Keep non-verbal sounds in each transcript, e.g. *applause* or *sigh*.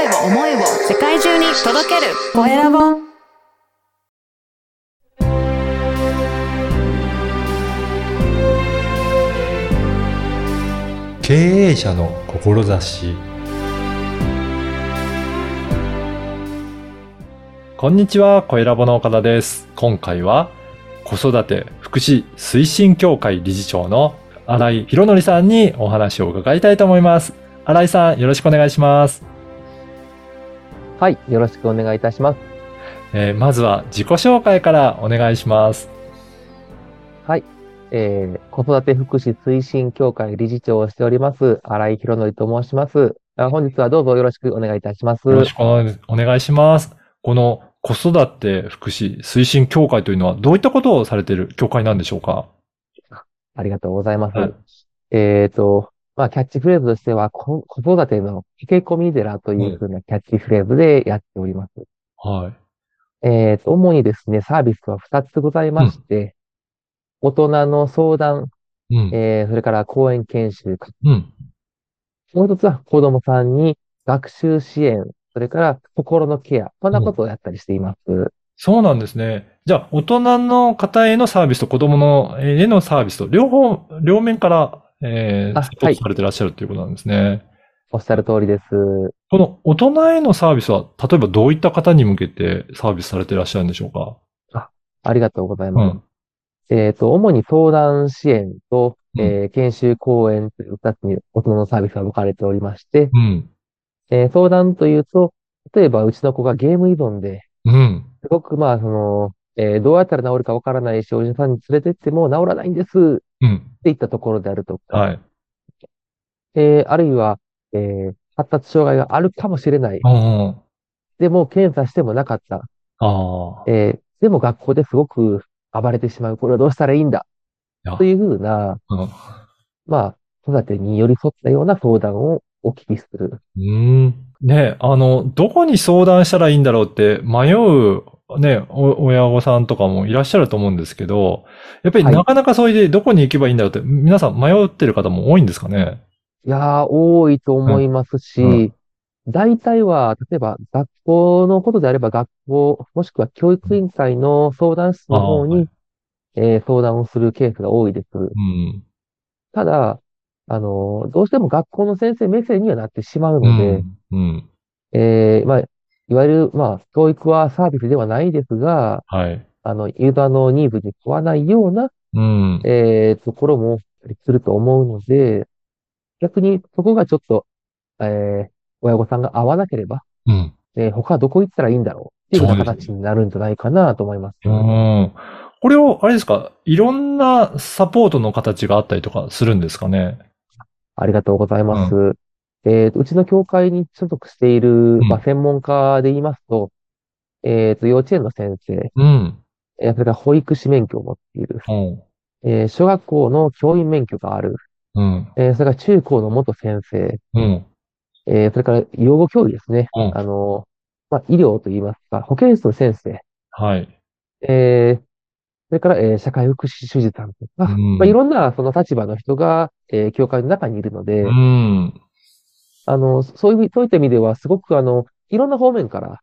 声を、思いを世界中に届けるコエラボ。経営者の志こんにちは、コエラボの岡田です。今回は子育て福祉推進協会理事長の新井博則さんにお話を伺いたいと思います。新井さん、よろしくお願いします。はい、よろしくお願いいたします。えーまずは自己紹介からお願いします。はい、えー、子育て福祉推進協会理事長をしております、新井博則と申します。あ本日はどうぞよろしくお願いいたします。よろしくお願いします。この子育て福祉推進協会というのはどういったことをされている協会なんでしょうか？ありがとうございます。はいえっ、と、まあ、キャッチフレーズとしては、こ子育ての駆け込み寺というふうなキャッチフレーズでやっております。はい。えっ、と、主にですね、サービスは2つございまして、大人の相談、うん。えー、それから講演研修、うん。もう一つは子供さんに学習支援、それから心のケア、こんなことをやったりしています。そうなんですね。じゃあ、大人の方へのサービスと子供のへのサービスと、両方、両面から、えー、あサポートされてらっしゃるということなんですね。おっしゃる通りです。この大人へのサービスは、例えばどういった方に向けてサービスされてらっしゃるんでしょうか？ありがとうございうます。ん。えっ、と、主に相談支援と、うんえー研修講演という二つに大人のサービスが分かれておりまして、うん。えー相談というと、例えばうちの子がゲーム依存で、うん。すごくまあ、その、えーどうやったら治るかわからないし、お医者さんに連れてっても治らないんですっうん。ていったところであるとか、はい。えーあるいは、えー発達障害があるかもしれない。でも検査してもなかった。ああ。えーでも学校ですごく暴れてしまう。これはどうしたらいいんだ？というふうな、うん。まあ、育てに寄り添ったような相談をお聞きする。うーん。ねあの、どこに相談したらいいんだろうって迷う、ね、お親御さんとかもいらっしゃると思うんですけど、やっぱりはいなかなかそういうどこに行けばいいんだろうって、皆さん迷ってる方も多いんですかね？いやー、多いと思いますし、うん大体は、例えば学校のことであれば学校、もしくは教育委員会の相談室の方あーはに、えー相談をするケースが多いです。うん。ただ、あのーどうしても学校の先生目線にはなってしまううので、ん。うん。えーまあ、いわゆる、まあ、教育はサービスではないですが、はい。あの、ユーザーのニーズに食わないような、うん。えーところもすると思うので、逆にそこがちょっと、えー親御さんが合わなければ、うん。えー他どこ行ったらいいんだろうっていうような形になるんじゃないかなと思います。うん。これを、あれですか、いろんなサポートの形があったりとかするんですかね？ありがとうございます。えーとうちの教会に所属している、まあ、専門家で言いますと、えーと、幼稚園の先生、うん。えーそれから保育士免許を持っている、うん。えー小学校の教員免許がある、うん。えーそれから中高の元先生、うん。えーそれから養護教諭ですね。うんあの、まあ、医療といいますか、保健室の先生、はい。えーそれから、えー社会福祉士さんとか、うんまあ、いろんなその立場の人が、えー教会の中にいるので、うん。あの、そういう、そういった意味では、すごくあの、いろんな方面から、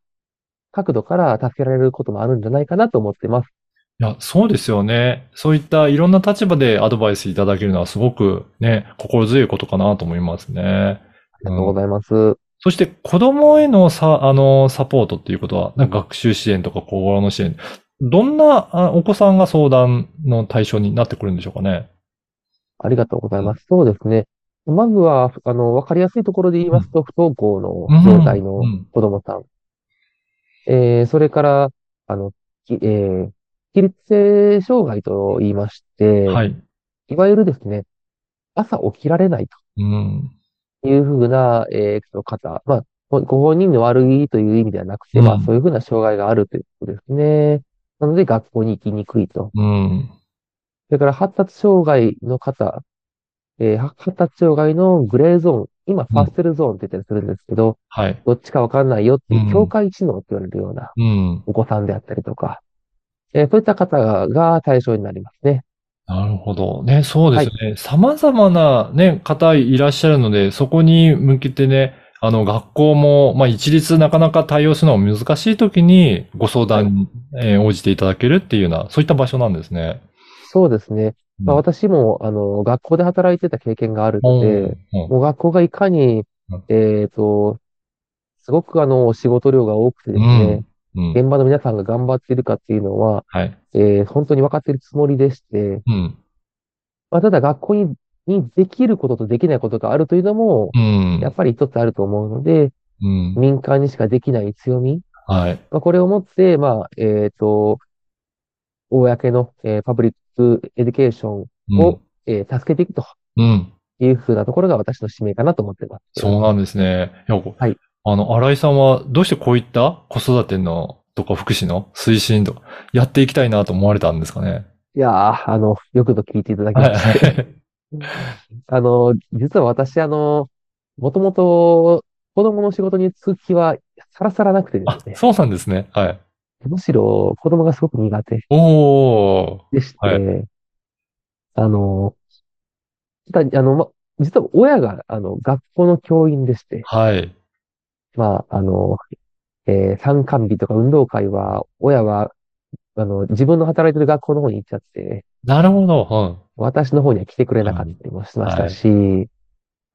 角度から助けられることもあるんじゃないかなと思ってます。いや、そうですよね。そういったいろんな立場でアドバイスいただけるのはすごくね、心強いことかなと思いますね。ありがとうございます。そして子供へのさ、あの、サポートっていうことは、なんか学習支援とか心の支援、どんなあお子さんが相談の対象になってくるんでしょうかね。ありがとうございます。そうですね。まずは、あの、わかりやすいところで言いますと、不登校の状態のうん子供さん。えーそれから、あの、きえー起立性障害と言いまして、はい。いわゆるですね、朝起きられないうん。というふうな、えー方、まあ、ごご本人の悪いという意味ではなくて、まうんあ、そういうふうな障害があるということですね。なので、学校に行きにくいと。うん。それから、発達障害の方、えー発達障害のグレーゾーン、今、ファステルゾーンって言ったりするんですけど、はい。どっちかわかんないよっていうう、ん境界知能って言われるようなうん。お子さんであったりとか、えーそういった方が対象になりますね。なるほど。ね、そうですね。様々なね、方いらっしゃるので、そこに向けてね、あの、学校も、まあ、一律なかなか対応するのが難しい時にご相談に、えー応じていただけるっていうような、そういった場所なんですね。そうですね。まあ、うん私も、あの、学校で働いてた経験があるので、うんもう学校がいかにうん、えっと、すごくあの、仕事量が多くてですね、うん。現場の皆さんが頑張っているかっていうのは、はい。えー本当に分かっているつもりでして、うん。まあ、ただ学校に、にできることとできないことがあるというのも、うん。やっぱり一つあると思うので、うん。民間にしかできない強み、はい。まあ、これをもって、まあ、えっと、公の、えー public education うんを、えー助けていくとうん。いうふうなところが私の使命かなと思ってます。そうなんですね。はいあの、新井さんはどうしてこういった子育てのとか福祉の推進とかやっていきたいなと思われたんですかね？いやー、あの、よくぞ聞いていただきはい。まして。*laughs* あの、実は私、あの、もともと子供の仕事に就く気はさらさらなくてであすね、そうなんですね。はい。むしろ子供がすごく苦手おー。でして、はあの、ただ、あの、ま、実は親が、あの、学校の教員でして、はい。まあ、あの、えー参観日とか運動会は、親は、あの、自分の働いてる学校の方に行っちゃって、なるほど。私の方には来てくれなかったりもしましたし、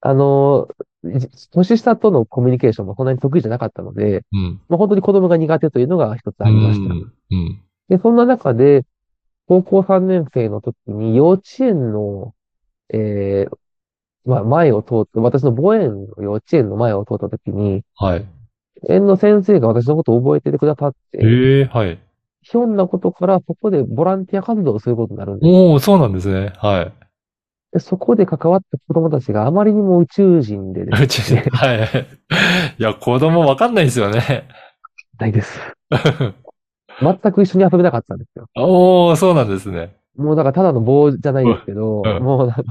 あの、じ年下とのコミュニケーションもそんなに得意じゃなかったので、うん。うん。まあ、本当に子供が苦手というのが一つありました。うん。うん。で、そんな中で、高校3年生の時に幼稚園の、えーまあ、前を通って、私の母園の幼稚園の前を通った時に、はい。園の先生が私のことを覚えててくださって、ええはい。ひょんなことからそこでボランティア活動をすることになるんです。おー、そうなんですね。はい。でそこで関わった子供たちがあまりにも宇宙人でですね、はい。いや、子供わかんないですよね。ないです。*laughs* 全く一緒に遊べなかったんですよ。おー、そうなんですね。もうだからただの棒じゃないですけど、うんうんもうなんか、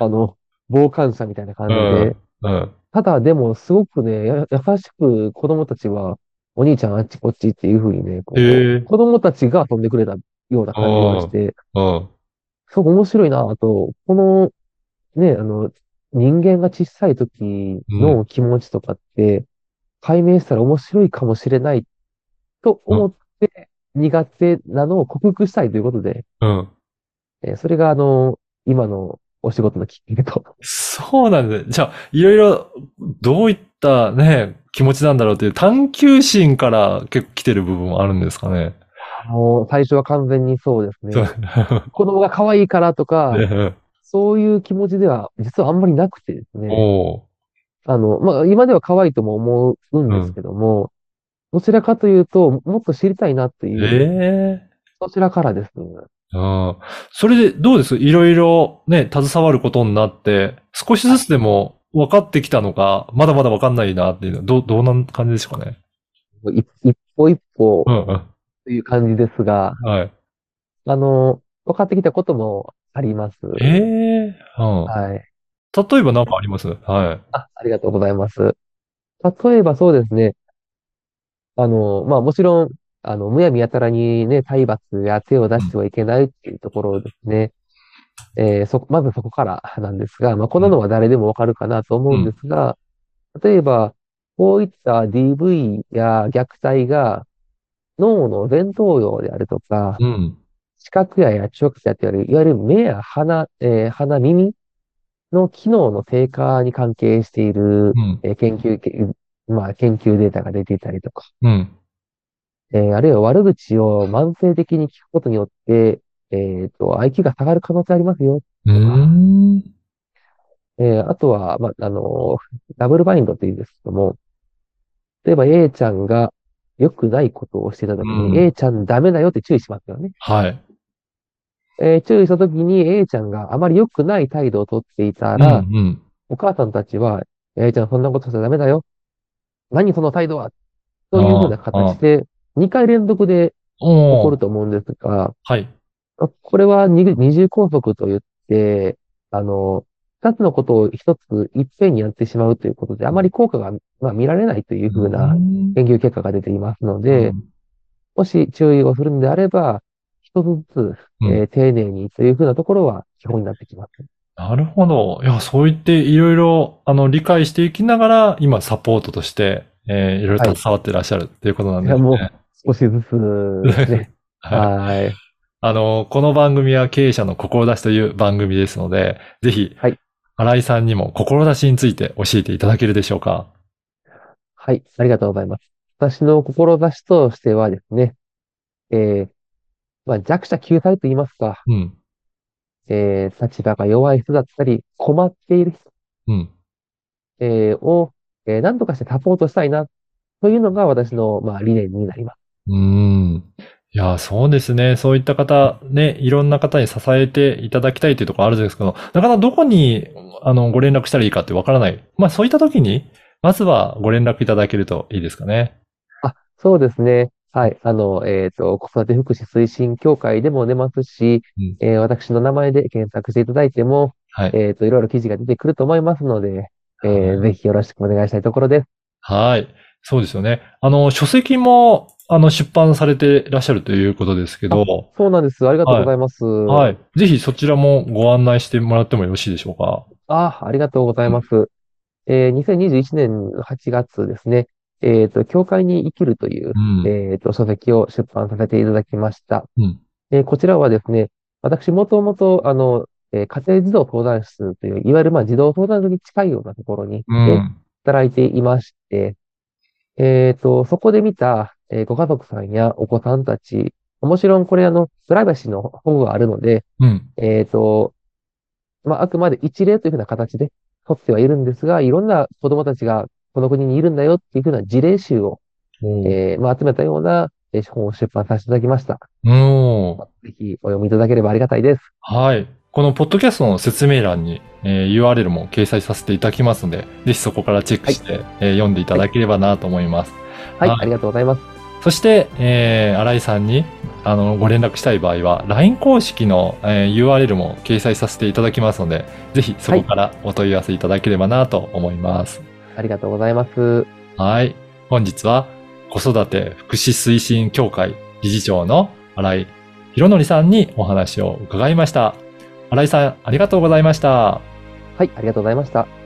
あの、傍観者みたいな感じで、うん。うん。ただでもすごくね、や優しく子供たちは、お兄ちゃんあっちこっちっていう風にね、こうへえ子供たちが遊んでくれたような感じがして、うん。すごく面白いなぁと、この、ね、あの、人間が小さい時の気持ちとかって、解明したら面白いかもしれないと思って、苦手なのを克服したいということで、うん。えーそれがあの、今のお仕事のきっかけと。そうなんです。じゃあ、いろいろ、どういったね、気持ちなんだろうっていう探求心から結構来てる部分もあるんですかね。もう最初は完全にそうですね。*laughs* 子供が可愛いからとか、ね *laughs* そういう気持ちでは実はあんまりなくてですね。おあの、まあ、今では可愛いとも思うんですけども、どちらかというと、もっと知りたいなとーいう、ええそちらからです。うん。それでどうです？いろいろね、携わることになって、少しずつでも分かってきたのか、まだまだ分かんないなっていうのは、どう、どうな感じですかね？い一歩一歩うんうん。という感じですが、はい。あの、分かってきたこともあります。ええうん。はい。例えば何かあります？はい。あ、ありがとうございます。例えばそうですね。あの、まあもちろん、あの、むやみやたらにね、体罰や手を出してはいけないっていうところですね。えーそ、まずそこからなんですが、まあこんなのは誰でもわかるかなと思うんですが、例えば、こういった DV や虐待が脳の前頭葉であるとか、うん。視覚野や聴覚野といわれる、いわゆる目や鼻、えー鼻、耳の機能の低下に関係している、うん。えー研究け、まあ、研究データが出ていたりとか、うん。えーあるいは悪口を慢性的に聞くことによって、えっと、IQ が下がる可能性ありますよ。うーん。えーあとは、まあ、あの、ダブルバインドって言うんですけども、例えば A ちゃんが良くないことをしてたときに、うん A ちゃんダメだよって注意しますよね。はい。えー注意したときに A ちゃんがあまり良くない態度をとっていたうん。ら、うん。お母さんたちは、A ちゃんそんなことしちゃダメだよ。何その態度は？というふうな形で、2回連続で起こると思うんですが、はい。これは二二重拘束と言って、あの、二つのことを一ついっぺんにやってしまうということで、あまり効果が、まあ、見られないというふうなうん研究結果が出ていますので、もし注意をするのであれば、一つずつ、うんえー丁寧にというふうなところは基本になってきます。なるほど。いや、そう言っていろいろ、あの、理解していきながら、今、サポートとして、えー、いろいろ携わってらっしゃるっていうことなんですね。いやも少しずつですね。*laughs* はい。はい。あの、この番組は経営者の志という番組ですので、ぜひ、はい新井さんにも志について教えていただけるでしょうか。はい。ありがとうございます。私の志としてはですね、えー、まあ、弱者救済と言いますか、うん。えー、立場が弱い人だったり、困っている人、うん。えーを、えー、何とかしてサポートしたいな、というのが私の、まあ、理念になります。うん。いや、そうですね。そういった方、ね、いろんな方に支えていただきたいというところあるんですけど、なかなかどこに、あの、ご連絡したらいいかってわからない。まあ、そういった時に、まずはご連絡いただけるといいですかね。あ、そうですね。はい。あの、えっと、子育て福祉推進協会でも出ますし、うんえー私の名前で検索していただいても、はい。えっと、いろいろ記事が出てくると思いますので、えーはいぜひよろしくお願いしたいところです。はい。そうですよね。あの、書籍も、あの、出版されていらっしゃるということですけど、そうなんです。ありがとうございます。はい。ぜひそちらもご案内してもらってもよろしいでしょうか。あ、ありがとうございます。えー2021年の8月ですね、えっと、教会に生きるという、うん。えっと、書籍を出版させていただきました。うん。えーこちらはですね、私もともと、あの、えー家庭児童相談室という、いわゆるまあ児童相談所に近いようなところに、うえーん。働いていまして、えっと、そこで見た、えーご家族さんやお子さんたち、もちろんこれあの、プライバシーの保護があるので、うん。えっと、まあ、あくまで一例というふうな形で取ってはいるんですが、いろんな子供たちがこの国にいるんだよっていうふうな事例集を、えーまあ、集めたようなえー本を出版させていただきました。おーぜひお読みいただければありがたいです。はい。このポッドキャストの説明欄に、えー URL も掲載させていただきますので、ぜひそこからチェックして、えー読んでいただければなと思います。はい、はいありがとうございます。そして、えー、新井さんに、あの、ご連絡したい場合は、LINE 公式の、えー URL も掲載させていただきますので、ぜひそこからお問い合わせいただければなと思います。ありがとうございます。はい。本日は、子育て福祉推進協会理事長の新井博則さんにお話を伺いました。新井さん、ありがとうございました。はい、ありがとうございました。